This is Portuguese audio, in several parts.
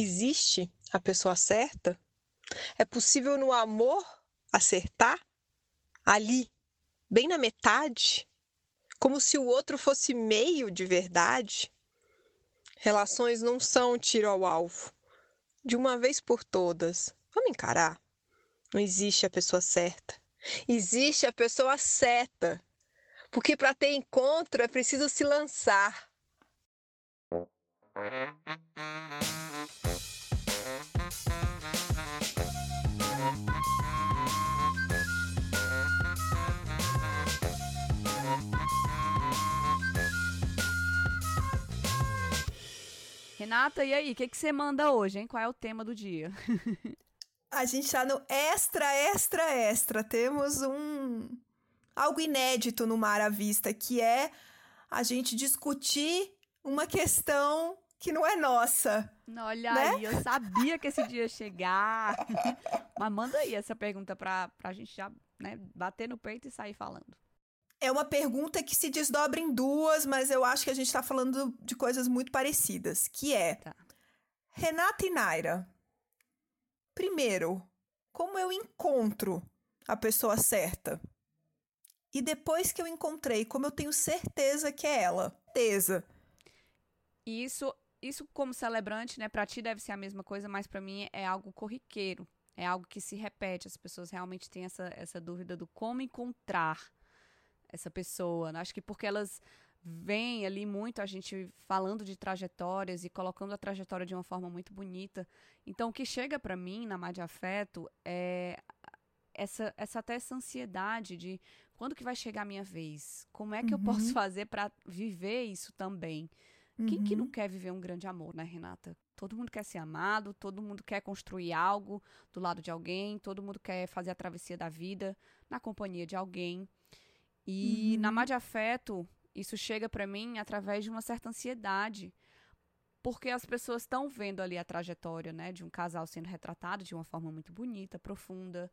Existe a pessoa certa? É possível no amor acertar? Ali, bem na metade? Como se o outro fosse meio de verdade? Relações não são tiro ao alvo. De uma vez por todas, vamos encarar. Não existe a pessoa certa. Existe a pessoa certa. Porque para ter encontro é preciso se lançar. Renata, e aí, o que, você manda hoje, hein? Qual é o tema do dia? A gente tá no extra, extra, extra. Temos um algo inédito no Mar à Vista, que é a gente discutir uma questão que não é nossa. Olha né? aí, eu sabia que esse dia ia chegar. Mas manda aí essa pergunta pra, pra gente já né, bater no peito e sair falando. É uma pergunta que se desdobra em duas, mas eu acho que a gente tá falando de coisas muito parecidas, que é Tá. Renata e Naira. Primeiro, como eu encontro a pessoa certa? E depois que eu encontrei, como eu tenho certeza que é ela? Certeza. Isso, isso como celebrante, né, pra ti deve ser a mesma coisa, mas pra mim é algo corriqueiro. É algo que se repete. As pessoas realmente têm essa, essa dúvida do como encontrar essa pessoa. Acho que porque elas veem ali muito a gente falando de trajetórias e colocando a trajetória de uma forma muito bonita. Então, o que chega pra mim na Mar de Afeto é essa, essa até essa ansiedade de quando que vai chegar a minha vez? Como é que eu posso fazer pra viver isso também? Quem que não quer viver um grande amor, né, Renata? Todo mundo quer ser amado, todo mundo quer construir algo do lado de alguém, todo mundo quer fazer a travessia da vida na companhia de alguém. E na Mar de Afeto, isso chega pra mim através de uma certa ansiedade. Porque as pessoas estão vendo ali a trajetória, né, de um casal sendo retratado de uma forma muito bonita, profunda.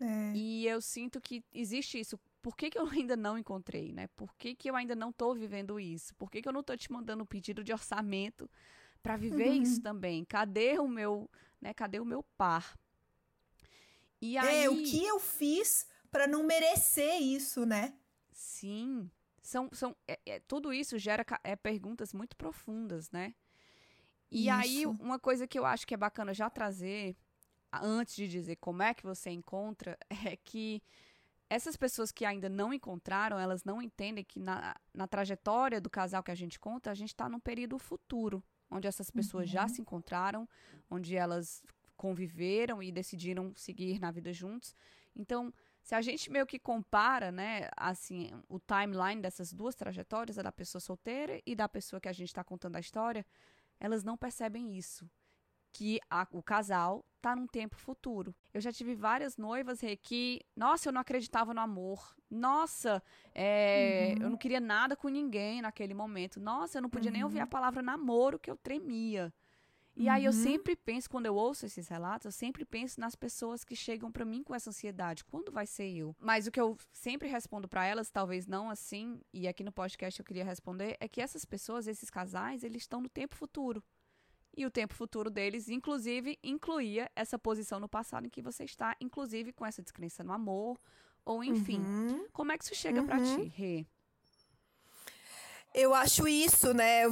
É. E eu sinto que existe isso. Por que, que eu ainda não encontrei, né? Por que, que eu ainda não tô vivendo isso? Por que, que eu não tô te mandando um pedido de orçamento para viver isso também? Cadê o meu, né? Cadê o meu par? E aí, É, o que eu fiz pra não merecer isso, né? sim, são, são é- é- tudo isso gera é, perguntas muito profundas, né? E aí, Isso. uma coisa que eu acho que é bacana já trazer, antes de dizer como é que você encontra, é que essas pessoas que ainda não encontraram, elas não entendem que na, na trajetória do casal que a gente conta, a gente está num período futuro, onde essas pessoas já se encontraram, onde elas conviveram e decidiram seguir na vida juntos. Então, se a gente meio que compara, né, assim, o timeline dessas duas trajetórias, a da pessoa solteira e da pessoa que a gente está contando a história, elas não percebem isso. Que a- o casal tá num tempo futuro. Eu já tive várias noivas Rê, que, nossa, eu não acreditava no amor. Nossa, é, eu não queria nada com ninguém naquele momento. Nossa, eu não podia nem ouvir a palavra namoro que eu tremia. E aí eu sempre penso, quando eu ouço esses relatos, eu sempre penso nas pessoas que chegam pra mim com essa ansiedade. Quando vai ser eu? Mas o que eu sempre respondo pra elas, talvez não assim, e aqui no podcast eu queria responder, é que essas pessoas, esses casais, eles estão no tempo futuro. E o tempo futuro deles, inclusive, incluía essa posição no passado em que você está, inclusive com essa descrença no amor, ou enfim. Como é que isso chega pra ti, Rê? Eu acho isso, né?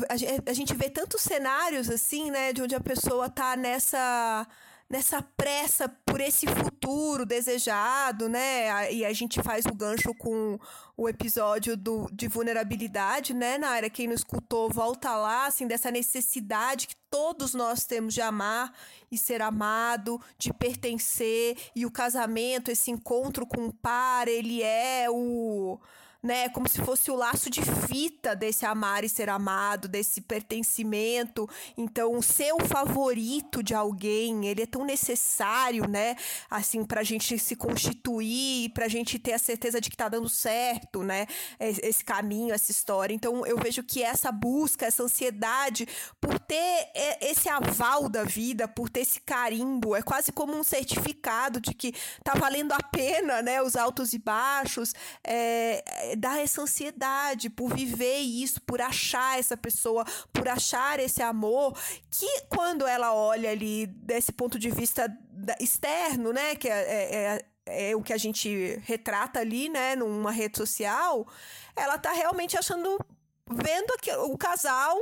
A gente vê tantos cenários assim, né? De onde a pessoa tá nessa, nessa pressa por esse futuro desejado, né? E a gente faz o gancho com o episódio do, de vulnerabilidade, né, Nara? Quem não escutou, volta lá, assim, dessa necessidade que todos nós temos de amar e ser amado, de pertencer. E o casamento, esse encontro com o par, ele é o né? Como se fosse o laço de fita desse amar e ser amado, desse pertencimento. Então, ser o favorito de alguém, ele é tão necessário, né? Assim, pra gente se constituir, pra gente ter a certeza de que tá dando certo, né? Es- Esse caminho, essa história. Então, eu vejo que essa busca, essa ansiedade por ter e- esse aval da vida, por ter esse carimbo, é quase como um certificado de que tá valendo a pena, né? Os altos e baixos. É, é, dá essa ansiedade por viver isso, por achar essa pessoa, por achar esse amor, que quando ela olha ali desse ponto de vista externo, né, que é, é, é, é o que a gente retrata ali, né, numa rede social, ela tá realmente achando, vendo aqui, o casal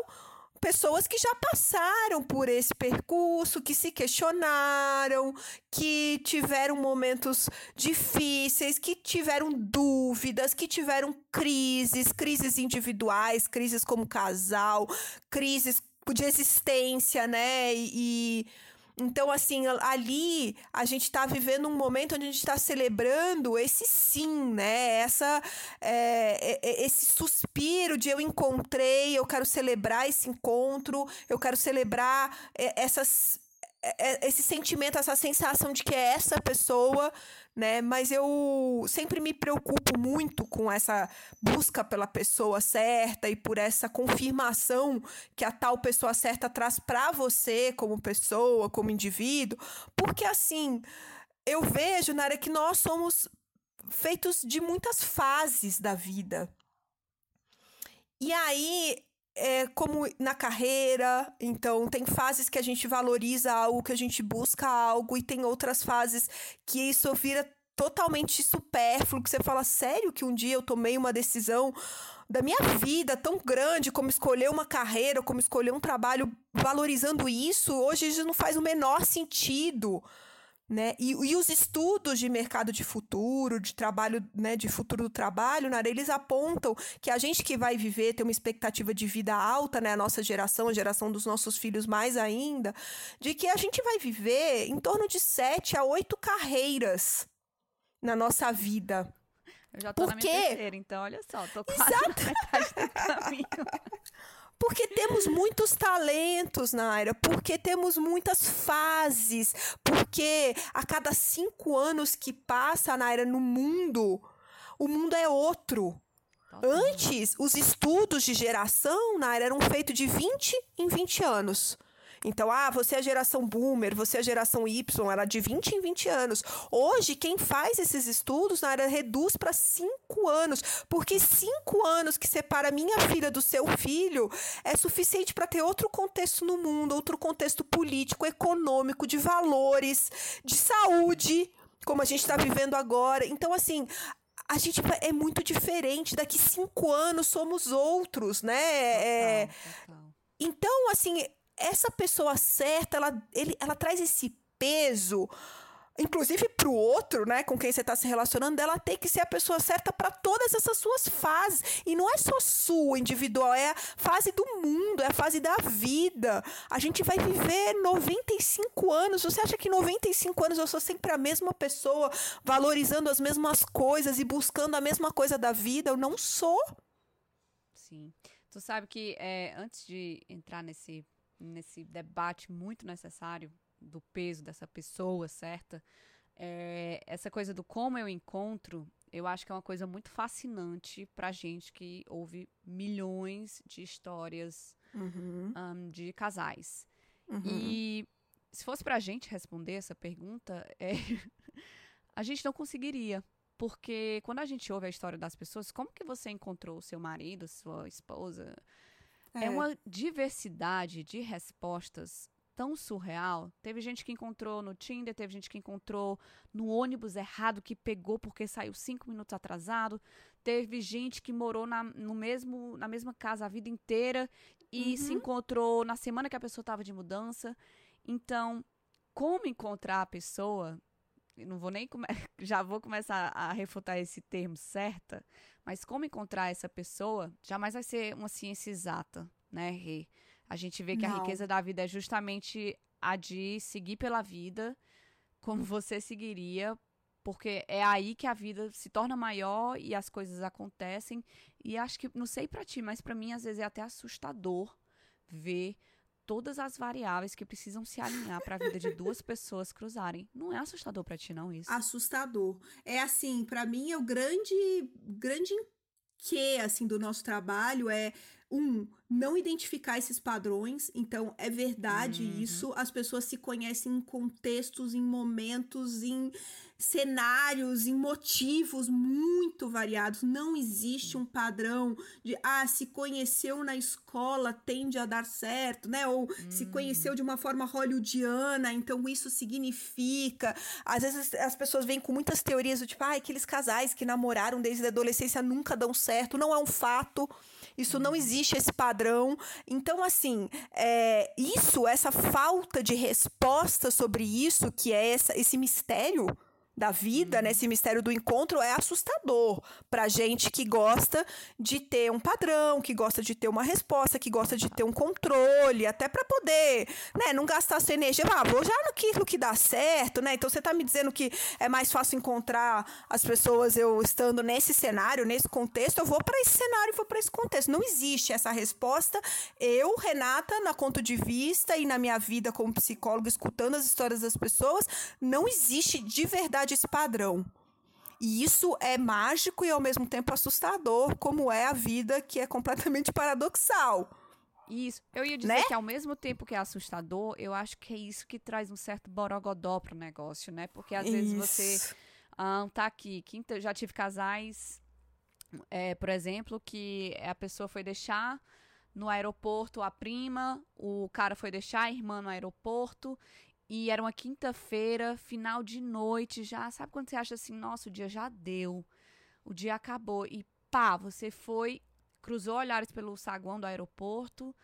pessoas que já passaram por esse percurso, que se questionaram, que tiveram momentos difíceis, que tiveram dúvidas, que tiveram crises, crises individuais, crises como casal, crises de existência, né? E, então, assim, ali a gente está vivendo um momento onde a gente está celebrando esse sim, né? Essa, é, é, esse suspiro de eu encontrei, eu quero celebrar esse encontro, eu quero celebrar é, essas, é, é, esse sentimento, essa sensação de que é essa pessoa né? Mas eu sempre me preocupo muito com essa busca pela pessoa certa e por essa confirmação que a tal pessoa certa traz para você como pessoa, como indivíduo, porque assim, eu vejo, Nara, que nós somos feitos de muitas fases da vida. E aí, é, como na carreira, então tem fases que a gente valoriza algo, que a gente busca algo, e tem outras fases que isso vira totalmente supérfluo, que você fala, sério que um dia eu tomei uma decisão da minha vida tão grande como escolher uma carreira, como escolher um trabalho valorizando isso, hoje isso não faz o menor sentido. Né? E, e, os estudos de mercado de futuro, de trabalho, né, de futuro do trabalho, né, eles apontam que a gente que vai viver, ter uma expectativa de vida alta, né, a nossa geração, a geração dos nossos filhos mais ainda, de que a gente vai viver em torno de sete a oito carreiras na nossa vida. Eu já tô Porque... na minha terceira, então olha só, tô quase Exato. na metade do caminho. Porque temos muitos talentos, Naira, porque temos muitas fases, porque a cada cinco anos que passa, Naira, no mundo, o mundo é outro. Antes, os estudos de geração, Naira, eram feitos de 20 em 20 anos. Então, ah, você é a geração boomer, você é a geração Y, era de 20 em 20 anos. Hoje, quem faz esses estudos na área reduz para 5 anos, porque 5 anos que separa minha filha do seu filho é suficiente para ter outro contexto no mundo, outro contexto político, econômico, de valores, de saúde, como a gente está vivendo agora. Então, assim, a gente é muito diferente. Daqui cinco anos somos outros, né? Total, é... total. Então, assim, essa pessoa certa, ela, ele, ela traz esse peso, inclusive para o outro, né, com quem você está se relacionando, ela tem que ser a pessoa certa para todas essas suas fases. E não é só sua individual, é a fase do mundo, é a fase da vida. A gente vai viver 95 anos. Você acha que 95 anos eu sou sempre a mesma pessoa, valorizando as mesmas coisas e buscando a mesma coisa da vida? Eu não sou. Sim. Tu sabe que é, antes de entrar nesse nesse debate muito necessário do peso dessa pessoa certa, é, essa coisa do como eu encontro, eu acho que é uma coisa muito fascinante pra gente que ouve milhões de histórias uhum. um, de casais. Uhum. E se fosse pra gente responder essa pergunta, é, a gente não conseguiria. Porque quando a gente ouve a história das pessoas, como que você encontrou o seu marido, sua esposa, é. é uma diversidade de respostas tão surreal. Teve gente que encontrou no Tinder, teve gente que encontrou no ônibus errado que pegou porque saiu cinco minutos atrasado. Teve gente que morou na, no mesmo, na mesma casa a vida inteira e uhum. se encontrou na semana que a pessoa estava de mudança. Então, como encontrar a pessoa? Não vou nem já vou começar a refutar esse termo certa, mas como encontrar essa pessoa jamais vai ser uma ciência exata, né, Rê? A gente vê que Não. a riqueza da vida é justamente a de seguir pela vida como você seguiria, porque é aí que a vida se torna maior e as coisas acontecem. E acho que, não sei para ti, mas para mim às vezes é até assustador ver todas as variáveis que precisam se alinhar para a vida de duas pessoas cruzarem. Não é assustador para ti não isso? Assustador. É assim, para mim é o grande grande que assim do nosso trabalho é um, não identificar esses padrões. Então, é verdade uhum. isso. As pessoas se conhecem em contextos, em momentos, em cenários, em motivos muito variados. Não existe um padrão de, ah, se conheceu na escola tende a dar certo, né? Ou uhum. se conheceu de uma forma hollywoodiana, então isso significa. Às vezes as pessoas vêm com muitas teorias do tipo, ah, aqueles casais que namoraram desde a adolescência nunca dão certo. Não é um fato. Isso não existe esse padrão. Então, assim, é, isso, essa falta de resposta sobre isso, que é essa, esse mistério da vida, né? Esse mistério do encontro é assustador pra gente que gosta de ter um padrão, que gosta de ter uma resposta, que gosta de ter um controle, até para poder, né, não gastar sua energia. Ah, vou já naquilo que dá certo, né? Então você tá me dizendo que é mais fácil encontrar as pessoas eu estando nesse cenário, nesse contexto, eu vou para esse cenário, vou para esse contexto. Não existe essa resposta. Eu, Renata, na conto de vista e na minha vida como psicóloga, escutando as histórias das pessoas, não existe de verdade esse padrão. E isso é mágico e ao mesmo tempo assustador, como é a vida que é completamente paradoxal. Isso. Eu ia dizer né? que ao mesmo tempo que é assustador, eu acho que é isso que traz um certo borogodó pro negócio, né? Porque às isso. vezes você ah, tá aqui, quinta, já tive casais, é, por exemplo, que a pessoa foi deixar no aeroporto a prima, o cara foi deixar a irmã no aeroporto e era uma quinta-feira, final de noite, já. Sabe quando você acha assim, nossa, o dia já deu, o dia acabou. E pá, você foi, cruzou olhares pelo saguão do aeroporto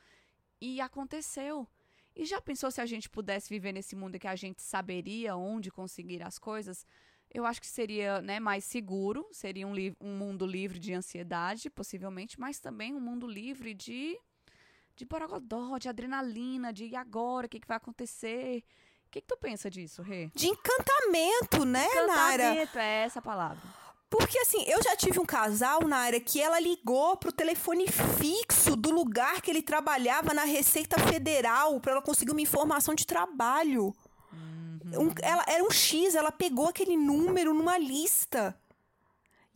e aconteceu. E já pensou se a gente pudesse viver nesse mundo que a gente saberia onde conseguir as coisas? Eu acho que seria né, mais seguro, seria um, um mundo livre de ansiedade, possivelmente, mas também um mundo livre de de borogodó, de adrenalina, de e agora, o que, que vai acontecer? O que, que tu pensa disso, Rê? De encantamento, né, encantamento, Nara? Encantamento, é essa palavra. Porque assim, eu já tive um casal, Naira, que ela ligou pro telefone fixo do lugar que ele trabalhava na Receita Federal para ela conseguir uma informação de trabalho. Uhum. Um, ela, era um X, ela pegou aquele número numa lista.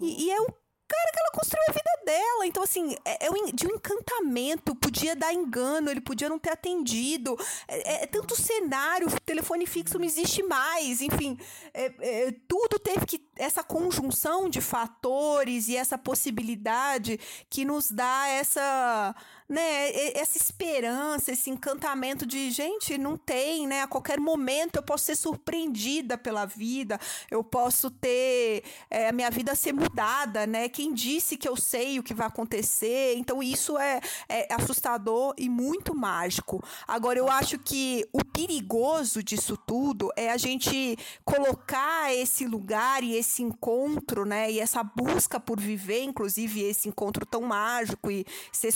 E, e é o cara que ela construiu a vida dela. Então, assim, é, é de um encantamento. Podia dar engano, ele podia não ter atendido. É, é, é tanto cenário, telefone fixo não existe mais. Enfim, é, é, tudo teve que. Essa conjunção de fatores e essa possibilidade que nos dá essa né, essa esperança, esse encantamento de gente, não tem, né? A qualquer momento eu posso ser surpreendida pela vida, eu posso ter é, a minha vida ser mudada, né? Quem disse que eu sei o que vai acontecer? Então isso é, é assustador e muito mágico. Agora eu acho que o perigoso disso tudo é a gente colocar esse lugar e esse encontro, né? E essa busca por viver, inclusive esse encontro tão mágico e ser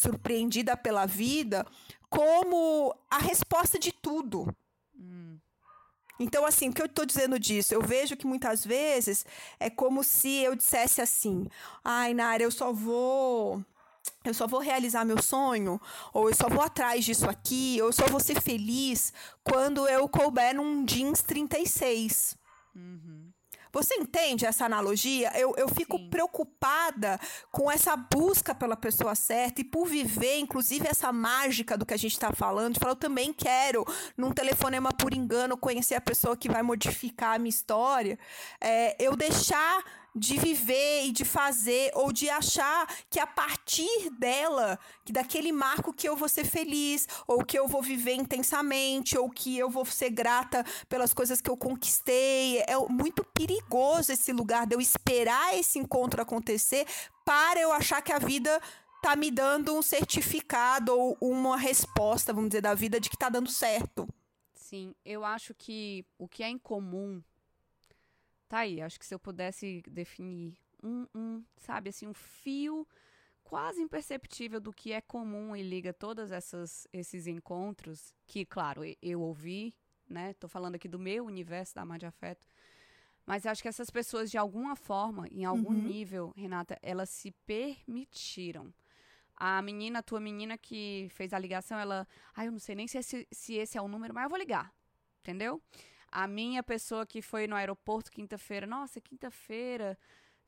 pela vida como a resposta de tudo. Então, assim, o que eu estou dizendo disso? Eu vejo que muitas vezes é como se eu dissesse assim: ai, Nara, eu só vou. Eu só vou realizar meu sonho, ou eu só vou atrás disso aqui, ou eu só vou ser feliz quando eu couber num jeans 36. Uhum. Você entende essa analogia? Eu, eu fico Sim. preocupada com essa busca pela pessoa certa e por viver, inclusive, essa mágica do que a gente está falando. De falar, eu também quero, num telefonema por engano, conhecer a pessoa que vai modificar a minha história. É, eu deixar de viver e de fazer ou de achar que a partir dela, que daquele marco que eu vou ser feliz, ou que eu vou viver intensamente, ou que eu vou ser grata pelas coisas que eu conquistei. É muito perigoso esse lugar de eu esperar esse encontro acontecer para eu achar que a vida tá me dando um certificado ou uma resposta, vamos dizer, da vida de que tá dando certo. Sim, eu acho que o que é incomum Tá aí, acho que se eu pudesse definir um, um, sabe, assim, um fio quase imperceptível do que é comum e liga todos esses encontros, que, claro, eu ouvi, né? Tô falando aqui do meu universo da Amar de Afeto, mas acho que essas pessoas, de alguma forma, em algum uhum. nível, Renata, elas se permitiram. A menina, a tua menina que fez a ligação, ela. Ah, eu não sei nem se esse, se esse é o número, mas eu vou ligar. Entendeu? A minha pessoa que foi no aeroporto quinta-feira, nossa, quinta-feira,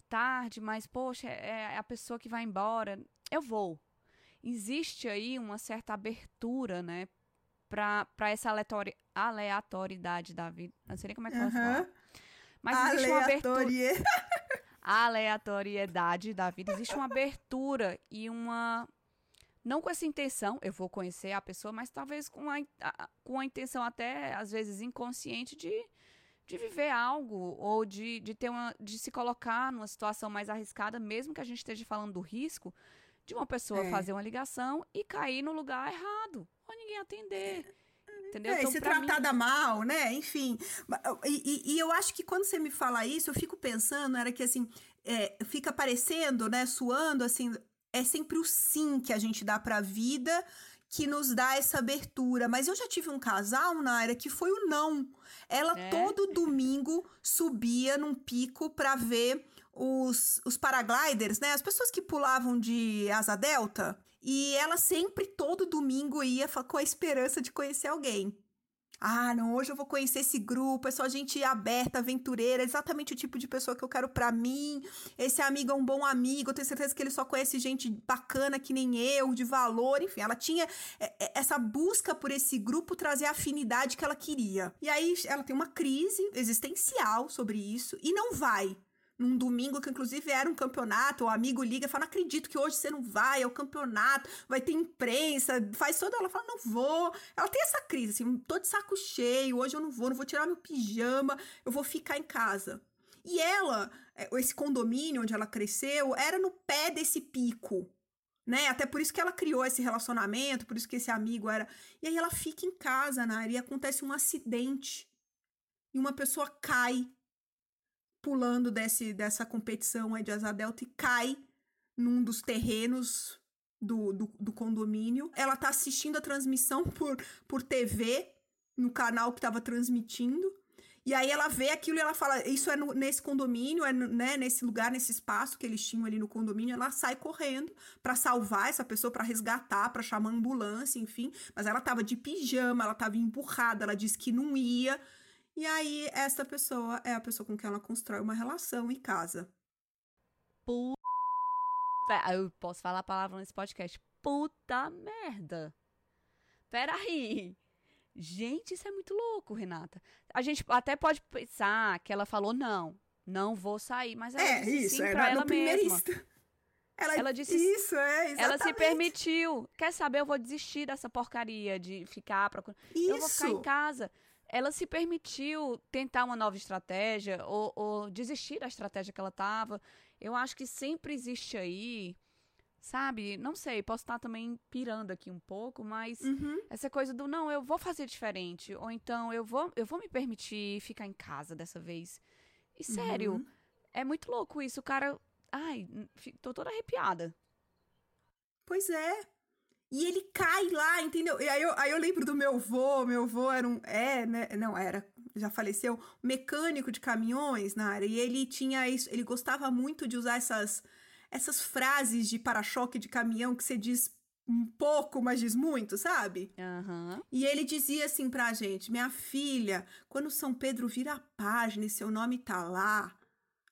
tarde, mas poxa, é, é a pessoa que vai embora. Eu vou. existe aí uma certa abertura, né, para essa aleatori aleatoriedade da vida. Não sei nem como é que eu posso falar. Mas existe uma abertura. aleatoriedade da vida. Existe uma abertura e uma. Não com essa intenção, eu vou conhecer a pessoa, mas talvez com a, com a intenção até, às vezes, inconsciente de, de viver algo ou de, de, ter uma, de se colocar numa situação mais arriscada, mesmo que a gente esteja falando do risco de uma pessoa é. fazer uma ligação e cair no lugar errado, ou ninguém atender. Entendeu? É, então, ser tratada mim... mal, né? Enfim. E, e, e, eu acho que quando você me fala isso, eu fico pensando, era que assim, é, fica parecendo, né, suando, assim, é sempre o sim que a gente dá pra vida que nos dá essa abertura. Mas eu já tive um casal, Naira, que foi o não. Ela é. todo domingo subia num pico pra ver os, os paragliders, né? As pessoas que pulavam de asa delta. E ela sempre, todo domingo, ia com a esperança de conhecer alguém. Ah, não, hoje eu vou conhecer esse grupo, é só gente aberta, aventureira, exatamente o tipo de pessoa que eu quero para mim. Esse amigo é um bom amigo, eu tenho certeza que ele só conhece gente bacana que nem eu, de valor, enfim, ela tinha é, é, essa busca por esse grupo trazer a afinidade que ela queria. E aí ela tem uma crise existencial sobre isso e não vai num domingo que inclusive era um campeonato, o amigo liga e fala: não acredito que hoje você não vai, é o campeonato, vai ter imprensa, faz toda. Ela fala: não vou. Ela tem essa crise, assim, tô de saco cheio, hoje eu não vou, não vou tirar meu pijama, eu vou ficar em casa. E ela, é, esse condomínio onde ela cresceu, era no pé desse pico. Né? Até por isso que ela criou esse relacionamento, por isso que esse amigo era. E aí ela fica em casa, né? E acontece um acidente. E uma pessoa cai pulando desse, dessa competição aí de asa delta e cai num dos terrenos do, do, do, condomínio. Ela tá assistindo a transmissão por, por TV, no canal que tava transmitindo. E aí ela vê aquilo e ela fala: Isso é no, nesse condomínio, é no, né, nesse lugar, nesse espaço que eles tinham ali no condomínio. Ela sai correndo para salvar essa pessoa, para resgatar, para chamar ambulância, enfim. Mas ela tava de pijama, ela tava empurrada, ela disse que não ia. E aí, essa pessoa é a pessoa com quem ela constrói uma relação e casa. Puta. Eu posso falar a palavra nesse podcast. Puta merda. Peraí. Gente, isso é muito louco, Renata. A gente até pode pensar que ela falou não, não vou sair, mas ela é, disse isso, sim é pra ela mesma. Ela, ela disse isso, é, exatamente. Ela se permitiu. Quer saber? Eu vou desistir dessa porcaria de ficar procurando. Eu vou ficar em casa ela se permitiu tentar uma nova estratégia ou, ou desistir da estratégia que ela estava. Eu acho que sempre existe aí, sabe? Não sei, posso estar também pirando aqui um pouco, mas uhum. essa coisa do não, eu vou fazer diferente, ou então eu vou, eu vou me permitir ficar em casa dessa vez. E sério, uhum. é muito louco isso, o cara. Ai, tô toda arrepiada. Pois é, e ele cai lá, entendeu? E aí eu, aí eu lembro do meu avô, meu avô era um. É, né? Não, era, já faleceu, mecânico de caminhões na área. E ele tinha isso, ele gostava muito de usar essas, essas frases de para-choque de caminhão que você diz um pouco, mas diz muito, sabe? Uhum. E ele dizia assim pra gente: minha filha, quando São Pedro vira a página e seu nome tá lá,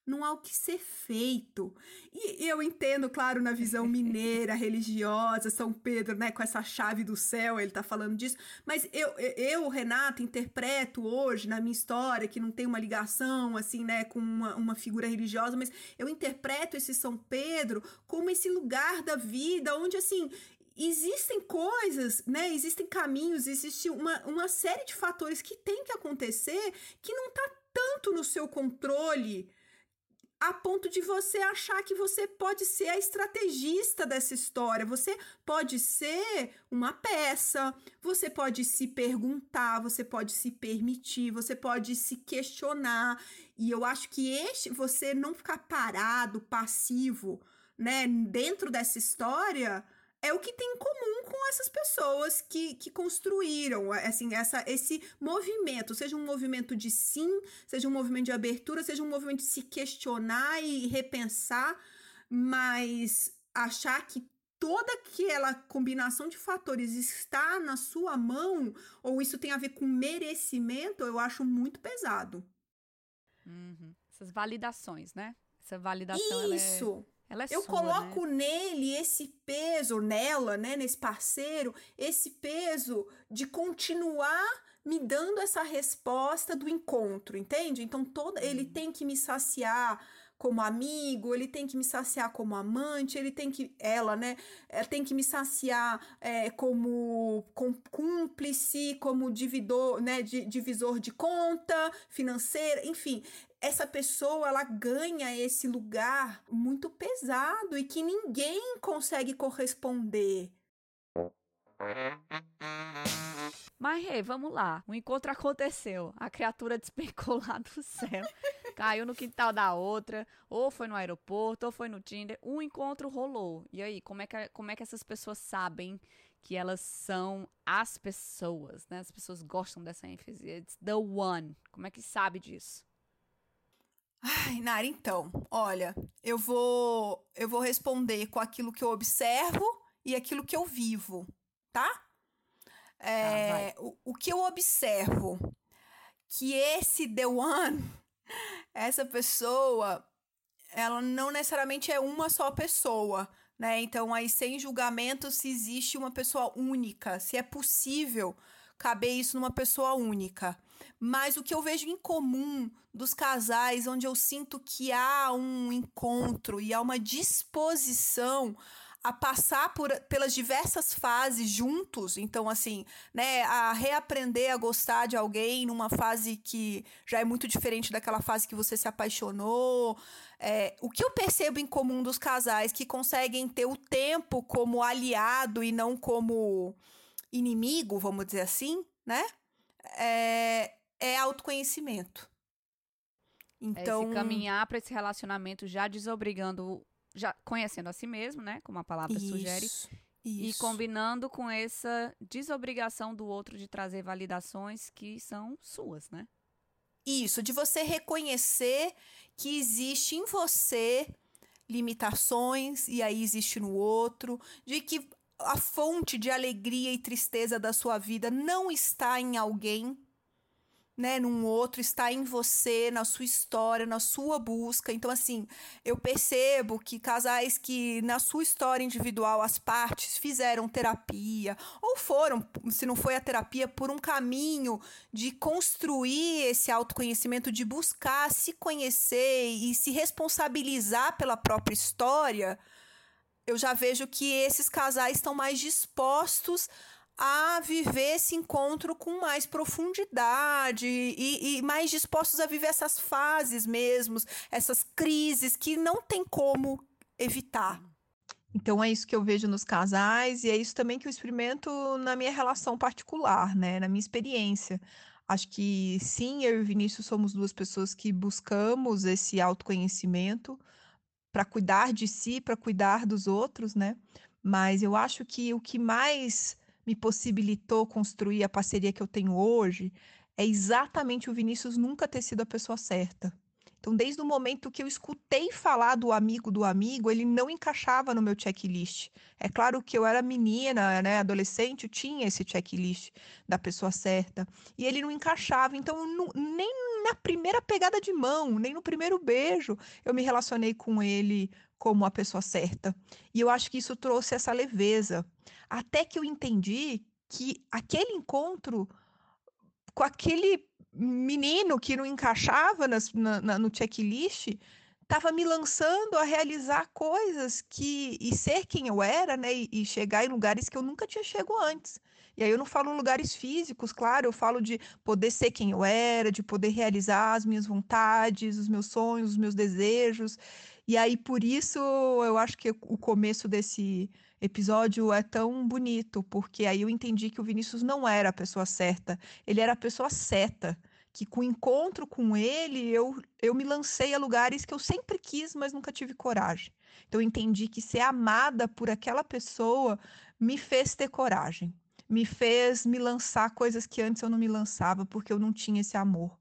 não há o que ser feito. E eu entendo, claro, na visão mineira, religiosa, São Pedro, né, com essa chave do céu, ele tá falando disso, mas eu, eu Renata, interpreto hoje na minha história, que não tem uma ligação, assim, né, com uma, uma figura religiosa, mas eu interpreto esse São Pedro como esse lugar da vida onde, assim, existem coisas, né? Existem caminhos, existe uma, uma série de fatores que tem que acontecer que não tá tanto no seu controle a ponto de você achar que você pode ser a estrategista dessa história. Você pode ser uma peça, você pode se perguntar, você pode se permitir, você pode se questionar. E eu acho que este você não ficar parado, passivo, né, dentro dessa história, é o que tem em comum com essas pessoas que, que construíram assim essa, esse movimento, seja um movimento de sim, seja um movimento de abertura, seja um movimento de se questionar e repensar, mas achar que toda aquela combinação de fatores está na sua mão, ou isso tem a ver com merecimento, eu acho muito pesado. Uhum. Essas validações, né? Essa validação. Isso! Ela é eu sua, coloco né? nele esse peso, nela, né, nesse parceiro, esse peso de continuar me dando essa resposta do encontro, entende? Então toda ele Uhum. tem que me saciar como amigo, ele tem que me saciar como amante, ele tem que ela, né, ela tem que me saciar é, como com- cúmplice, como dividor, né, di- divisor de conta financeira, enfim, essa pessoa ela ganha esse lugar muito pesado e que ninguém consegue corresponder. Mas, Rê, vamos lá. O encontro aconteceu. A criatura despencou lá do céu. caiu no quintal da outra. Ou foi no aeroporto, ou foi no Tinder. Um encontro rolou. E aí, como é que, como é que essas pessoas sabem que elas são as pessoas, né? As pessoas gostam dessa ênfase. It's the one. Como é que sabe disso? Ai, Nara, então, olha, eu vou eu vou responder com aquilo que eu observo e aquilo que eu vivo, tá? É, o, o que eu observo que esse the one, essa pessoa, ela não necessariamente é uma só pessoa, né? Então, aí, sem julgamento, se existe uma pessoa única, se é possível caber isso numa pessoa única. Mas o que eu vejo em comum dos casais, onde eu sinto que há um encontro e há uma disposição a passar por, pelas diversas fases juntos, então assim, né, a reaprender a gostar de alguém numa fase que já é muito diferente daquela fase que você se apaixonou. É, o que eu percebo em comum dos casais que conseguem ter o tempo como aliado e não como inimigo, vamos dizer assim, né? É, é autoconhecimento. Então, É caminhar para esse relacionamento já desobrigando, já conhecendo a si mesmo, né? Como a palavra sugere. isso, E isso. combinando com essa desobrigação do outro de trazer validações que são suas, né? Isso, de você reconhecer que existe em você limitações e aí existe no outro, de que a fonte de alegria e tristeza da sua vida não está em alguém, né, num outro, está em você, na sua história, na sua busca. Então, assim, eu percebo que casais que, na sua história individual, as partes fizeram terapia, ou foram, se não foi a terapia, por um caminho de construir esse autoconhecimento, de buscar se conhecer e se responsabilizar pela própria história, eu já vejo que esses casais estão mais dispostos a viver esse encontro com mais profundidade e, e mais dispostos a viver essas fases mesmo, essas crises que não tem como evitar. Então é isso que eu vejo nos casais e é isso também que eu experimento na minha relação particular, né? Na minha experiência. Acho que sim, eu e o Vinícius somos duas pessoas que buscamos esse autoconhecimento para cuidar de si, para cuidar dos outros, né? Mas eu acho que o que mais me possibilitou construir a parceria que eu tenho hoje é exatamente o Vinícius nunca ter sido a pessoa certa. Então, desde o momento que eu escutei falar do amigo do amigo, ele não encaixava no meu checklist. É claro que eu era menina, né, adolescente, eu tinha esse checklist da pessoa certa. E ele não encaixava. Então, eu não- nem na primeira pegada de mão, nem no primeiro beijo, eu me relacionei com ele como a pessoa certa. E eu acho que isso trouxe essa leveza. Até que eu entendi que aquele encontro com aquele menino que não encaixava nas- na- na- no checklist estava me lançando a realizar coisas que e ser quem eu era, né? E, e chegar em lugares que eu nunca tinha chegado antes. E aí eu não falo lugares físicos, claro, eu falo de poder ser quem eu era, de poder realizar as minhas vontades, os meus sonhos, os meus desejos. E aí por isso eu acho que o começo desse episódio é tão bonito, porque aí eu entendi que o Vinícius não era a pessoa certa, ele era a pessoa certa que com o encontro com ele, eu, eu me lancei a lugares que eu sempre quis, mas nunca tive coragem. Então, eu entendi que ser amada por aquela pessoa me fez ter coragem, me fez me lançar coisas que antes eu não me lançava, porque eu não tinha esse amor.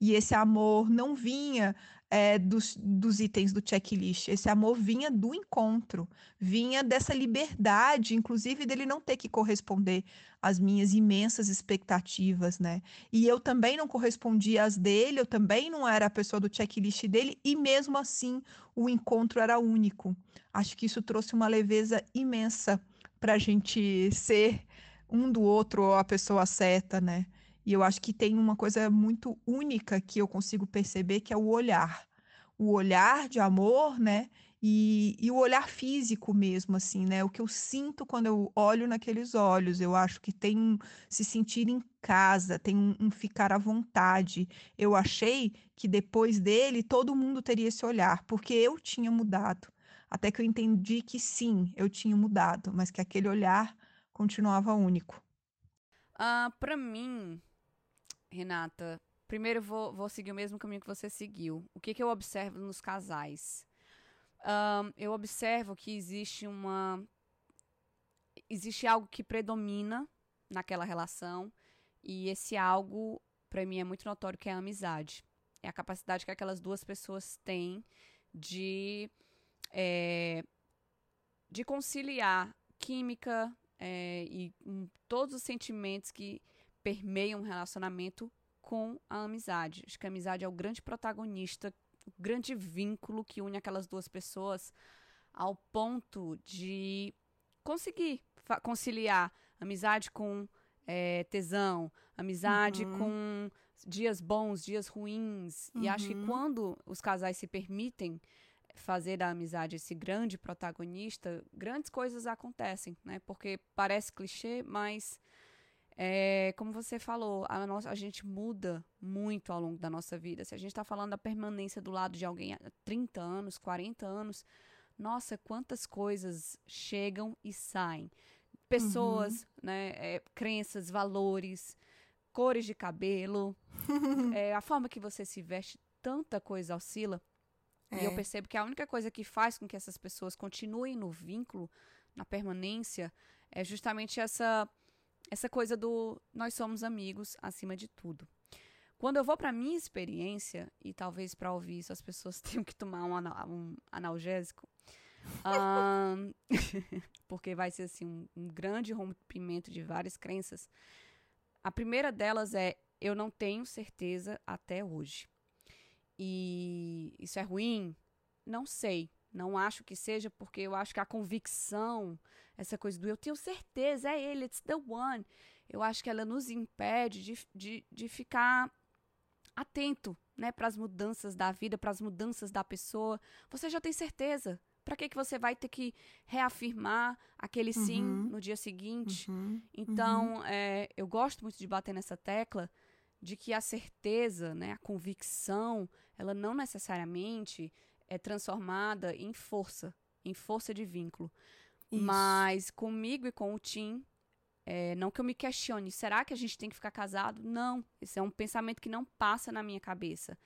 E esse amor não vinha é, dos, dos itens do checklist. Esse amor vinha do encontro, vinha dessa liberdade, inclusive dele não ter que corresponder às minhas imensas expectativas, né? E eu também não correspondia às dele, eu também não era a pessoa do checklist dele, e mesmo assim o encontro era único. Acho que isso trouxe uma leveza imensa para a gente ser um do outro a pessoa certa, né? E eu acho que tem uma coisa muito única que eu consigo perceber, que é o olhar. O olhar de amor, né? E, e, o olhar físico mesmo, assim, né? O que eu sinto quando eu olho naqueles olhos. Eu acho que tem um se sentir em casa, tem um, um ficar à vontade. Eu achei que depois dele todo mundo teria esse olhar, porque eu tinha mudado. Até que eu entendi que sim, eu tinha mudado, mas que aquele olhar continuava único. Uh, para mim, Renata, primeiro vou, vou seguir o mesmo caminho que você seguiu. O que, que eu observo nos casais? Um, eu observo que existe uma. Existe algo que predomina naquela relação, e esse algo, para mim, é muito notório que é a amizade. É a capacidade que aquelas duas pessoas têm de. É, de conciliar química é, e um, todos os sentimentos que permeia um relacionamento com a amizade. Acho que a amizade é o grande protagonista, o grande vínculo que une aquelas duas pessoas ao ponto de conseguir conciliar amizade com é, tesão, amizade uhum. com dias bons, dias ruins. Uhum. E acho que uhum. quando os casais se permitem fazer da amizade esse grande protagonista, grandes coisas acontecem, né? Porque parece clichê, mas é, como você falou, a, nossa, a gente muda muito ao longo da nossa vida. Se a gente está falando da permanência do lado de alguém há 30 anos, 40 anos, nossa, quantas coisas chegam e saem. Pessoas, uhum. né, é, crenças, valores, cores de cabelo, é, a forma que você se veste, tanta coisa oscila. É. E eu é. percebo que a única coisa que faz com que essas pessoas continuem no vínculo, na permanência, é justamente essa essa coisa do nós somos amigos acima de tudo. Quando eu vou para minha experiência, e talvez para ouvir isso as pessoas tenham que tomar um, um analgésico, um, porque vai ser assim um, um grande rompimento de várias crenças. A primeira delas é eu não tenho certeza até hoje. E isso é ruim? Não sei. Não acho que seja, porque eu acho que a convicção, essa coisa do eu tenho certeza, é ele, it's the one. Eu acho que ela nos impede de, de, de ficar atento né, para as mudanças da vida, para as mudanças da pessoa. Você já tem certeza. Para que, que você vai ter que reafirmar aquele sim uhum. no dia seguinte? Uhum. Então, uhum. É, eu gosto muito de bater nessa tecla de que a certeza, né, a convicção, ela não necessariamente é transformada em força, em força de vínculo. Isso. Mas comigo e com o Tim, é, não que eu me questione, será que a gente tem que ficar casado? Não, esse é um pensamento que não passa na minha cabeça.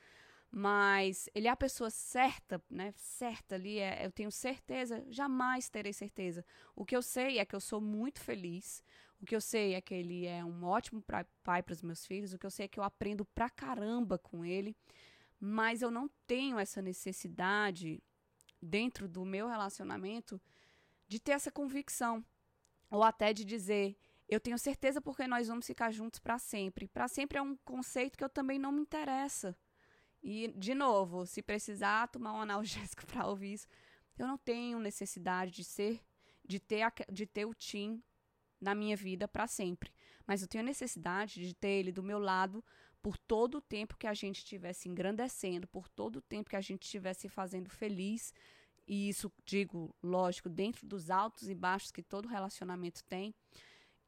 Mas ele é a pessoa certa, né? Certa ali, é, eu tenho certeza, jamais terei certeza. O que eu sei é que eu sou muito feliz. O que eu sei é que ele é um ótimo pai para os meus filhos. O que eu sei é que eu aprendo pra caramba com ele mas eu não tenho essa necessidade dentro do meu relacionamento de ter essa convicção ou até de dizer eu tenho certeza porque nós vamos ficar juntos para sempre. Para sempre é um conceito que eu também não me interessa. E de novo, se precisar tomar um analgésico para ouvir isso, eu não tenho necessidade de ser de ter de ter o Tim na minha vida para sempre, mas eu tenho necessidade de ter ele do meu lado por todo o tempo que a gente estivesse engrandecendo, por todo o tempo que a gente estivesse fazendo feliz. E isso, digo, lógico, dentro dos altos e baixos que todo relacionamento tem.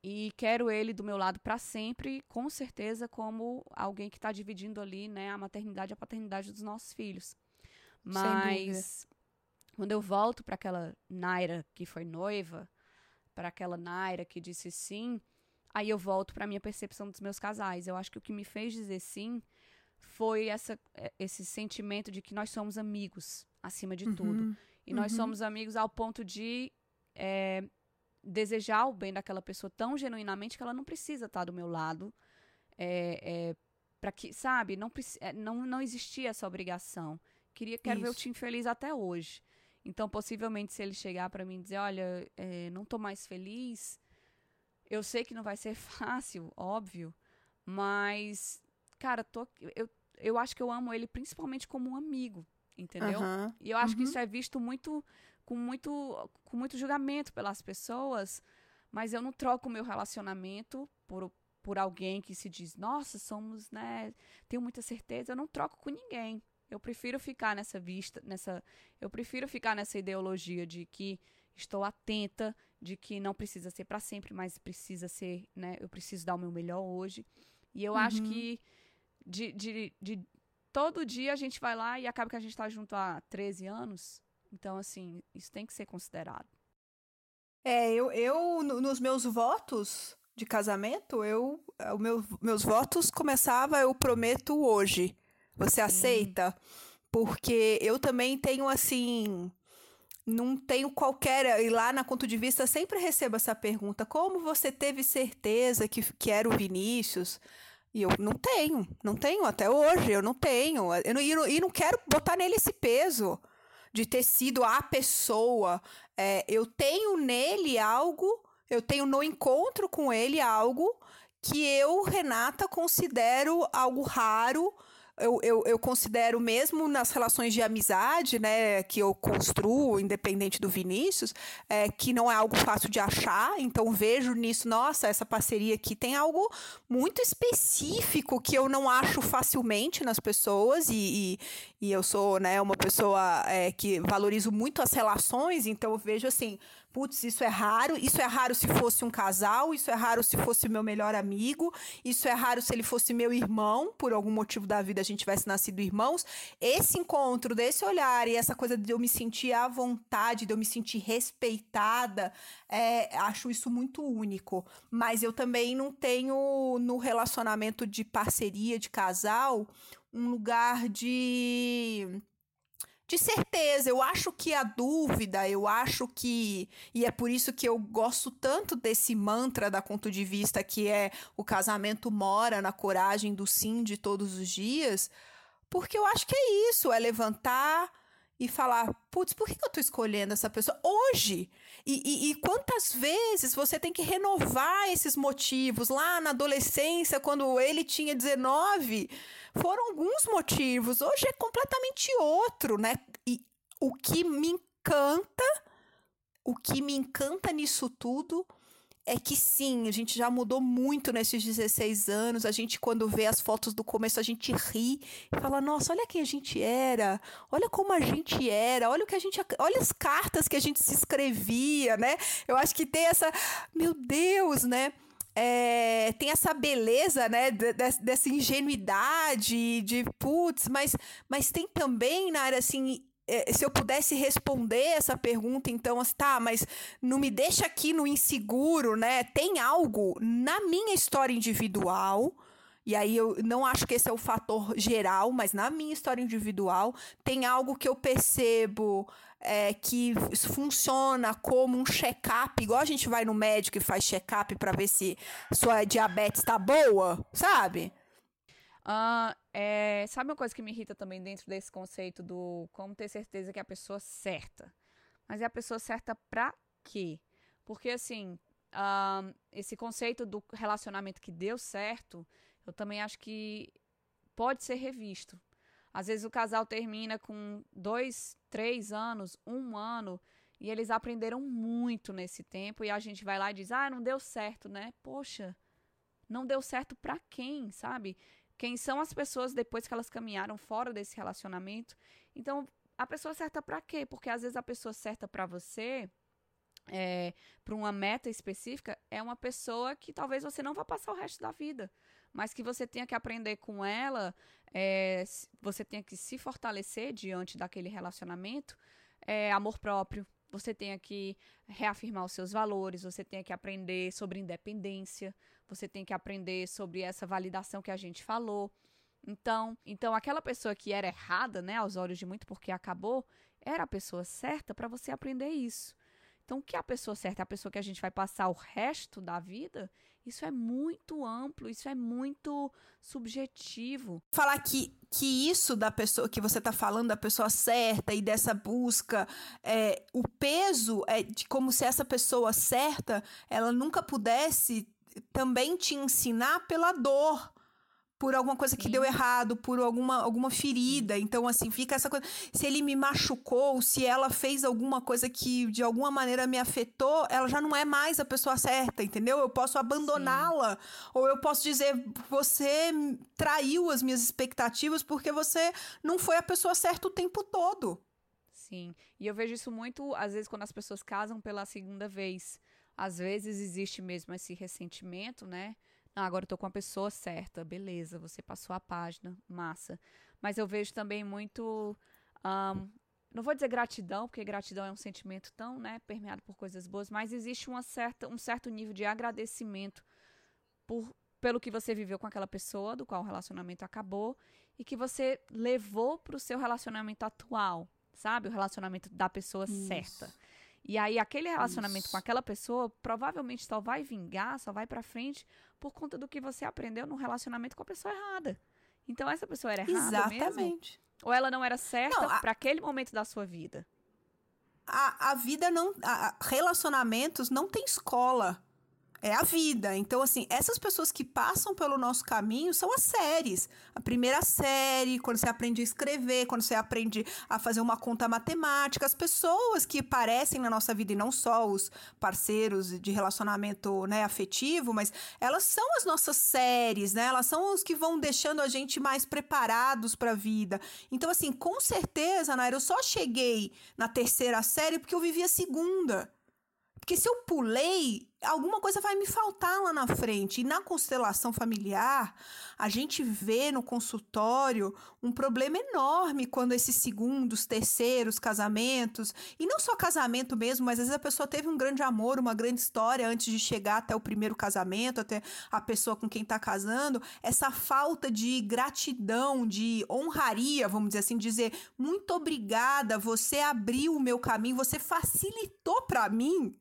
E quero ele do meu lado para sempre, com certeza, como alguém que está dividindo ali né, a maternidade e a paternidade dos nossos filhos. Mas quando eu volto para aquela Naira que foi noiva, para aquela Naira que disse sim, Aí eu volto para minha percepção dos meus casais. Eu acho que o que me fez dizer sim foi essa, é, esse sentimento de que nós somos amigos acima de uhum, tudo. E uhum. nós somos amigos ao ponto de é, desejar o bem daquela pessoa tão genuinamente que ela não precisa estar do meu lado. É, é, para que, sabe, não, é, não, não existia essa obrigação. Queria, quero Isso. ver o Tim feliz até hoje. Então, possivelmente, se ele chegar para mim e dizer, olha, é, não tô mais feliz, eu sei que não vai ser fácil, óbvio, mas, cara, tô, eu, eu acho que eu amo ele principalmente como um amigo, entendeu? Uhum. E eu acho uhum. que isso é visto muito com muito com muito julgamento pelas pessoas, mas eu não troco o meu relacionamento por, por alguém que se diz, nossa, somos, né, tenho muita certeza, eu não troco com ninguém. Eu prefiro ficar nessa vista, nessa. Eu prefiro ficar nessa ideologia de que estou atenta, de que não precisa ser para sempre, mas precisa ser, né? Eu preciso dar o meu melhor hoje. E eu uhum. acho que de, de, de todo dia a gente vai lá e acaba que a gente está junto há 13 anos. Então, assim, isso tem que ser considerado. É, eu, eu nos meus votos de casamento, eu, o meu, meus votos começava, eu prometo hoje. Você aceita? Porque eu também tenho assim. Não tenho qualquer. E lá na Conto de Vista sempre recebo essa pergunta: como você teve certeza que, que era o Vinícius? E eu não tenho, não tenho até hoje, eu não tenho. Eu não, e, não, e não quero botar nele esse peso de ter sido a pessoa. É, eu tenho nele algo, eu tenho no encontro com ele algo que eu, Renata, considero algo raro eu, eu, eu, considero mesmo nas relações de amizade, né, que eu construo, independente do Vinícius, é, que não é algo fácil de achar. Então vejo nisso, nossa, essa parceria aqui tem algo muito específico que eu não acho facilmente nas pessoas e, e, e eu sou, né, uma pessoa é, que valorizo muito as relações. Então eu vejo assim putz, isso é raro, isso é raro se fosse um casal, isso é raro se fosse meu melhor amigo, isso é raro se ele fosse meu irmão, por algum motivo da vida a gente tivesse nascido irmãos. Esse encontro, desse olhar e essa coisa de eu me sentir à vontade, de eu me sentir respeitada, é, acho isso muito único. Mas eu também não tenho no relacionamento de parceria, de casal, um lugar de de certeza, eu acho que a dúvida, eu acho que. E é por isso que eu gosto tanto desse mantra da Conto de Vista, que é o casamento mora na coragem do sim de todos os dias, porque eu acho que é isso, é levantar e falar, putz, por que eu tô escolhendo essa pessoa hoje? E, e, e, quantas vezes você tem que renovar esses motivos? Lá na adolescência, quando ele tinha 19, foram alguns motivos. Hoje é completamente outro, né? E o que me encanta, o que me encanta nisso tudo é que sim, a gente já mudou muito nesses 16 anos. A gente, quando vê as fotos do começo, a gente ri e fala: nossa, olha quem a gente era, olha como a gente era, olha o que a gente. Olha as cartas que a gente se escrevia, né? Eu acho que tem essa. Meu Deus, né? É, tem essa beleza, né, dessa ingenuidade de putz, mas, mas tem também na área assim se eu pudesse responder essa pergunta, então, assim, tá, mas não me deixa aqui no inseguro, né? Tem algo na minha história individual. E aí eu não acho que esse é o fator geral, mas na minha história individual tem algo que eu percebo é, que funciona como um check-up, igual a gente vai no médico e faz check-up para ver se sua diabetes tá boa, sabe? Uh, é, sabe uma coisa que me irrita também dentro desse conceito do como ter certeza que é a pessoa certa? Mas é a pessoa certa pra quê? Porque, assim, uh, esse conceito do relacionamento que deu certo, eu também acho que pode ser revisto. Às vezes o casal termina com dois, três anos, um ano, e eles aprenderam muito nesse tempo, e a gente vai lá e diz: ah, não deu certo, né? Poxa, não deu certo pra quem, sabe? Quem são as pessoas depois que elas caminharam fora desse relacionamento. Então, a pessoa certa para quê? Porque às vezes a pessoa certa para você, é, para uma meta específica, é uma pessoa que talvez você não vá passar o resto da vida, mas que você tenha que aprender com ela, é, você tenha que se fortalecer diante daquele relacionamento, é, amor próprio. Você tenha que reafirmar os seus valores, você tenha que aprender sobre independência, você tem que aprender sobre essa validação que a gente falou. Então, então aquela pessoa que era errada, né, aos olhos de muito porque acabou, era a pessoa certa para você aprender isso. Então, o que é a pessoa certa? A pessoa que a gente vai passar o resto da vida Isso é muito amplo, isso é muito subjetivo. Falar que, que isso da pessoa que você está falando, da pessoa certa e dessa busca, é, o peso é de como se essa pessoa certa ela nunca pudesse também te ensinar pela dor por alguma coisa que Sim. deu errado, por alguma, alguma ferida. Então, assim, fica essa coisa. Se ele me machucou, se ela fez alguma coisa que de alguma maneira me afetou, ela já não é mais a pessoa certa, entendeu? Eu posso abandoná-la. Ou eu posso dizer, você traiu as minhas expectativas porque você não foi a pessoa certa o tempo todo. Sim. E eu vejo isso muito, às vezes, quando as pessoas casam pela segunda vez. Às vezes existe mesmo esse ressentimento, né? Ah, agora eu tô com a pessoa certa, beleza, você passou a página, massa. Mas eu vejo também muito. Um, não vou dizer gratidão, porque gratidão é um sentimento tão, né, permeado por coisas boas, mas existe uma certa, um certo nível de agradecimento por, pelo que você viveu com aquela pessoa, do qual o relacionamento acabou, e que você levou para o seu relacionamento atual, sabe? O relacionamento da pessoa Isso. certa. E aí aquele relacionamento Isso. com aquela pessoa provavelmente só vai vingar, só vai para frente por conta do que você aprendeu no relacionamento com a pessoa errada. Então essa pessoa era errada Exatamente. mesmo? Ou ela não era certa para aquele momento da sua vida? A, a vida não. A, relacionamentos não tem escola é a vida. Então, assim, essas pessoas que passam pelo nosso caminho são as séries. A primeira série, quando você aprende a escrever, quando você aprende a fazer uma conta matemática, as pessoas que aparecem na nossa vida, e não só os parceiros de relacionamento né, afetivo, mas elas são as nossas séries, né? Elas são os que vão deixando a gente mais preparados para a vida. Então, assim, com certeza, Naira, eu só cheguei na terceira série porque eu vivi a segunda. Porque se eu pulei, alguma coisa vai me faltar lá na frente. E na constelação familiar, a gente vê no consultório um problema enorme quando esses segundos, terceiros casamentos, e não só casamento mesmo, mas às vezes a pessoa teve um grande amor, uma grande história antes de chegar até o primeiro casamento, até a pessoa com quem está casando, essa falta de gratidão, de honraria, vamos dizer assim, dizer muito obrigada, você abriu o meu caminho, você facilitou para mim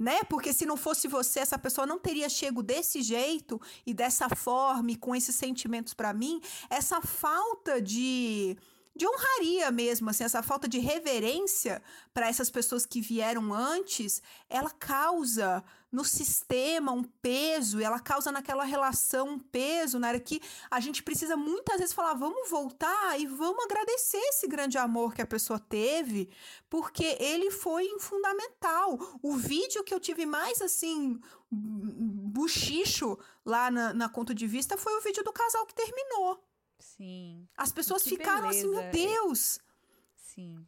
né? Porque se não fosse você, essa pessoa não teria chego desse jeito e dessa forma e com esses sentimentos para mim. Essa falta de de honraria mesmo, assim, essa falta de reverência para essas pessoas que vieram antes, ela causa no sistema um peso, ela causa naquela relação um peso, na hora que a gente precisa muitas vezes falar, vamos voltar e vamos agradecer esse grande amor que a pessoa teve, porque ele foi fundamental. O vídeo que eu tive mais assim, buchicho lá na, na conta de vista foi o vídeo do casal que terminou. Sim. As pessoas ficaram beleza. assim, meu Deus. Sim.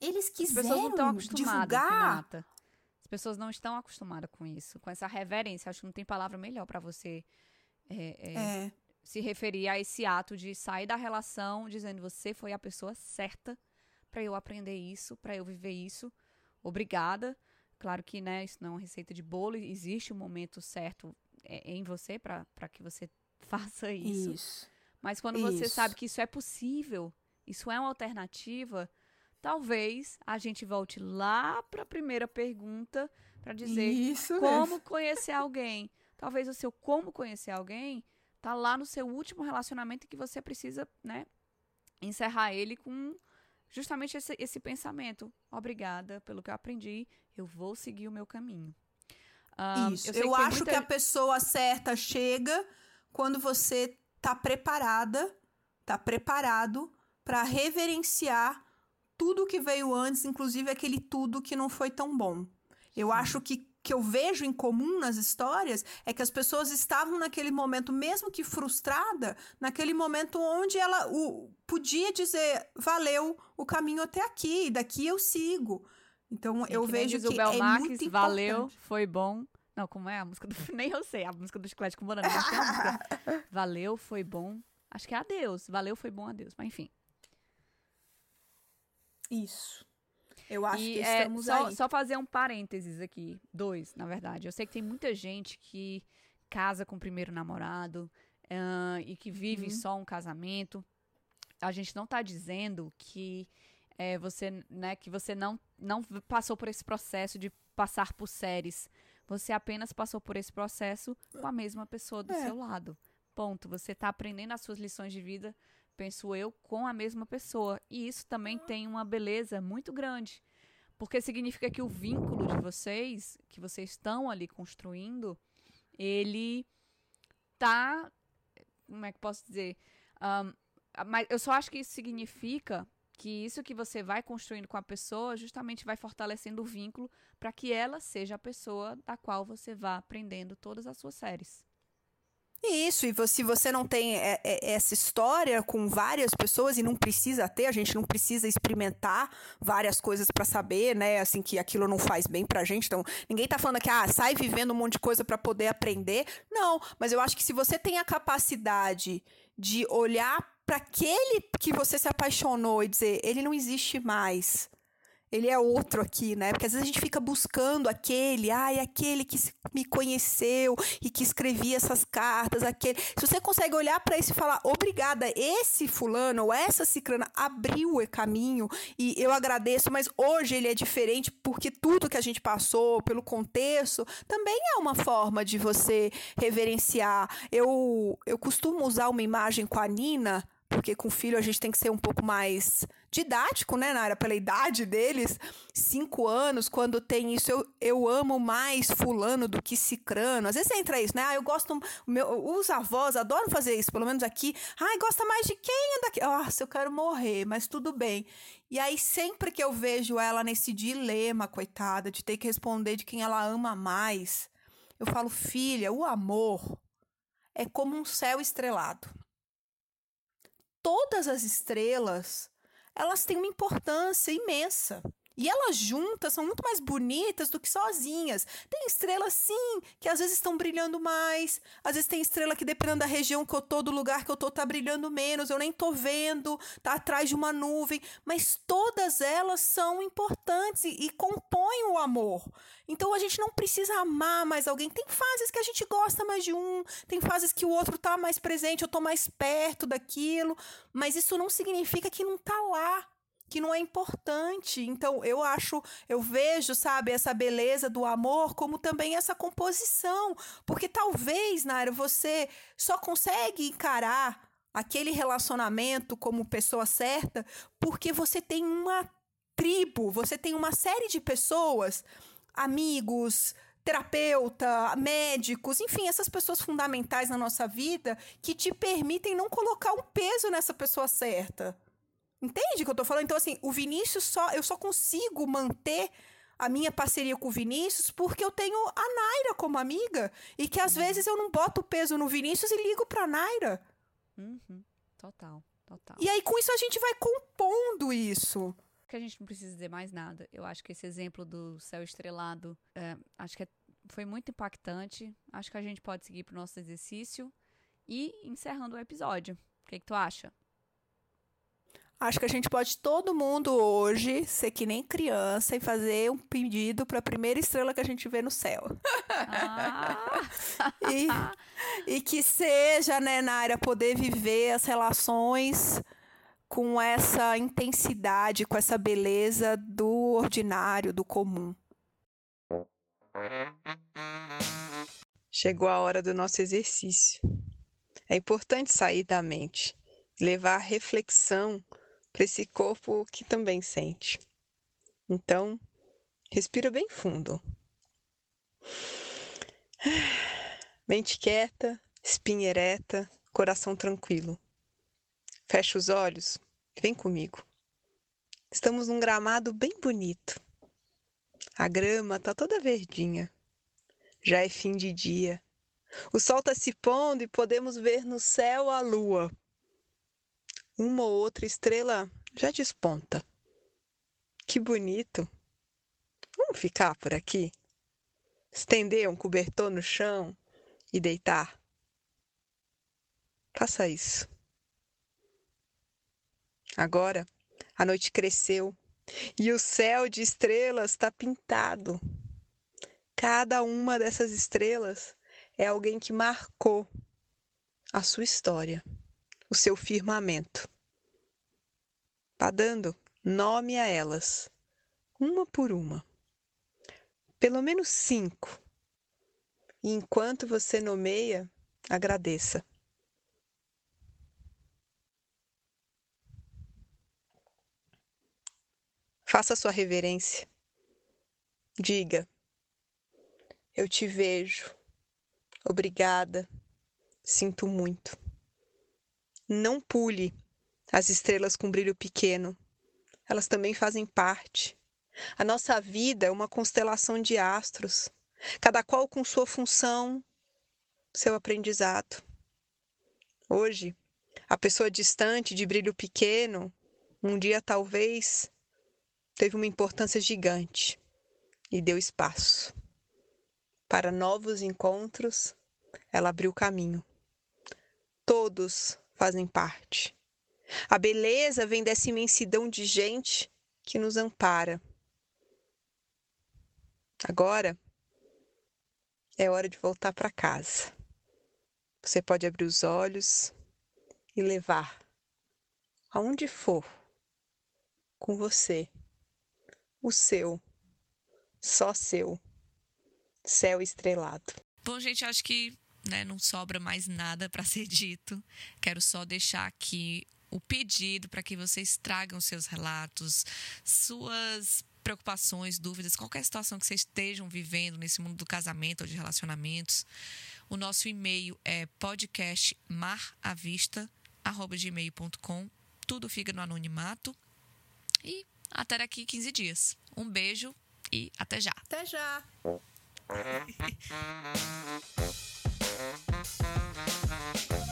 Eles quiseram As pessoas não estão acostumadas, divulgar. Renata. As pessoas não estão acostumadas com isso, com essa reverência. Acho que não tem palavra melhor para você é, é, é. se referir a esse ato de sair da relação dizendo você foi a pessoa certa para eu aprender isso, para eu viver isso. Obrigada. Claro que né, isso não é uma receita de bolo, existe um momento certo é, em você para que você faça isso. Isso. Mas quando isso. você sabe que isso é possível, isso é uma alternativa, talvez a gente volte lá para a primeira pergunta para dizer Isso como mesmo. conhecer alguém. Talvez o seu como conhecer alguém tá lá no seu último relacionamento que você precisa, né, encerrar ele com justamente esse, esse pensamento. Obrigada pelo que eu aprendi, eu vou seguir o meu caminho. Um, Isso. Eu, eu acho muita... que a pessoa certa chega quando você tá preparada, tá preparado para reverenciar tudo que veio antes, inclusive aquele tudo que não foi tão bom. Eu Sim. acho que que eu vejo em comum nas histórias é que as pessoas estavam naquele momento, mesmo que frustrada, naquele momento onde ela o, podia dizer valeu o caminho até aqui, daqui eu sigo. Então eu vejo que é Max, muito valeu, foi bom. Não, como é a música do nem eu sei, a música do Chiclete com Banana, mas tem a música. Valeu, foi bom. Acho que é adeus. Valeu, foi bom, adeus. Mas enfim. Isso. Eu acho e, que é, estamos só, aí. Só fazer um parênteses aqui. Dois, na verdade. Eu sei que tem muita gente que casa com o primeiro namorado uh, e que vive uhum. só um casamento. A gente não está dizendo que é, você, né, que você não, não passou por esse processo de passar por séries Você apenas passou por esse processo com a mesma pessoa do É. seu lado. Ponto. Você está aprendendo as suas lições de vida, penso eu, com a mesma pessoa. E isso também tem uma beleza muito grande. Porque significa que o vínculo de vocês, que vocês estão ali construindo, ele tá. Como é que posso dizer? Ahn, mas eu só acho que isso significa que isso que você vai construindo com a pessoa justamente vai fortalecendo o vínculo para que ela seja a pessoa da qual você vá aprendendo todas as suas séries. Isso, e se você não tem é, é, essa história com várias pessoas e não precisa ter, a gente não precisa experimentar várias coisas pra saber, né, assim que aquilo não faz bem pra gente. Então, ninguém tá falando que ah, sai vivendo um monte de coisa pra poder aprender. Não, mas eu acho que se você tem a capacidade de olhar pra aquele que você se apaixonou e dizer, ele não existe mais. Ele é outro aqui, né? Porque às vezes a gente fica buscando aquele, ai, aquele que me conheceu e que escrevia essas cartas, aquele. Se você consegue olhar para isso e falar, obrigada, esse fulano ou essa cicrana abriu o caminho e eu agradeço, mas hoje ele é diferente porque tudo que a gente passou, pelo contexto, também é uma forma de você reverenciar. Eu, eu costumo usar uma imagem com a Nina, porque com filho a gente tem que ser um pouco mais didático, né, Nara? Pela idade deles, cinco anos, quando tem isso, eu, eu amo mais fulano do que cicrano. Às vezes entra isso, né? Ah, eu gosto, meu, os avós adoram fazer isso, pelo menos aqui. Ai, gosta mais de quem é daqui? Nossa, eu quero morrer, mas tudo bem. E aí, sempre que eu vejo ela nesse dilema, coitada, de ter que responder de quem ela ama mais, eu falo, filha, o amor é como um céu estrelado todas as estrelas, elas têm uma importância imensa. E elas juntas são muito mais bonitas do que sozinhas. Tem estrelas, sim, que às vezes estão brilhando mais. Às vezes tem estrela que, dependendo da região que eu tô, do lugar que eu tô, tá brilhando menos. Eu nem tô vendo, tá atrás de uma nuvem. Mas todas elas são importantes e, e compõem o amor. Então a gente não precisa amar mais alguém. Tem fases que a gente gosta mais de um, tem fases que o outro tá mais presente, eu tô mais perto daquilo. Mas isso não significa que não tá lá que não é importante. Então, eu acho, eu vejo, sabe, essa beleza do amor como também essa composição. Porque talvez, Naira, você só consegue encarar aquele relacionamento como pessoa certa porque você tem uma tribo, você tem uma série de pessoas, amigos, terapeuta, médicos, enfim, essas pessoas fundamentais na nossa vida que te permitem não colocar um peso nessa pessoa certa. Entende o que eu tô falando? Então, assim, o Vinícius só. Eu só consigo manter a minha parceria com o Vinícius porque eu tenho a Naira como amiga. E que às vezes eu não boto o peso no Vinícius e ligo pra Naira. Uhum. Total, total. E aí, com isso, a gente vai compondo isso. que a gente não precisa dizer mais nada. Eu acho que esse exemplo do céu estrelado, é, acho que é- foi muito impactante. Acho que a gente pode seguir pro nosso exercício e encerrando o episódio. O que, que tu acha? Acho que a gente pode, todo mundo hoje, ser que nem criança e fazer um pedido pra primeira estrela que a gente vê no céu. Ah, E, e que seja, né, Naira, poder viver as relações com essa intensidade, com essa beleza do ordinário, do comum. Chegou a hora do nosso exercício. É importante sair da mente, levar a reflexão para esse corpo que também sente. Então, respira bem fundo. Mente quieta, espinha ereta, coração tranquilo. Fecha os olhos vem comigo. Estamos num gramado bem bonito. A grama tá toda verdinha. Já é fim de dia. O sol está se pondo e podemos ver no céu a lua. Uma ou outra estrela já desponta. Que bonito. Vamos ficar por aqui? Estender um cobertor no chão e deitar? Faça isso. Agora, a noite cresceu e o céu de estrelas está pintado. Cada uma dessas estrelas é alguém que marcou a sua história, o seu firmamento. Vá dando nome a elas, uma por uma. Pelo menos cinco E enquanto você nomeia, agradeça. Faça sua reverência. Diga: Eu te vejo. Obrigada. Sinto muito. Não pule as estrelas com brilho pequeno. Elas também fazem parte. A nossa vida é uma constelação de astros, cada qual com sua função, seu aprendizado. Hoje, a pessoa distante de brilho pequeno, um dia talvez teve uma importância gigante e deu espaço. Para novos encontros, ela abriu caminho. Todos fazem parte. A beleza vem dessa imensidão de gente que nos ampara. Agora é hora de voltar para casa. Você pode abrir os olhos e levar aonde for com você o seu, só seu, céu estrelado. Bom, gente, acho que né, não sobra mais nada para ser dito. Quero só deixar aqui o pedido para que vocês tragam seus relatos, suas preocupações, dúvidas, qualquer situação que vocês estejam vivendo nesse mundo do casamento ou de relacionamentos. O nosso e-mail é podcastmaravista@gmail.com. Tudo fica no anonimato. E até daqui 15 dias. Um beijo e até já. Até já. Thank you.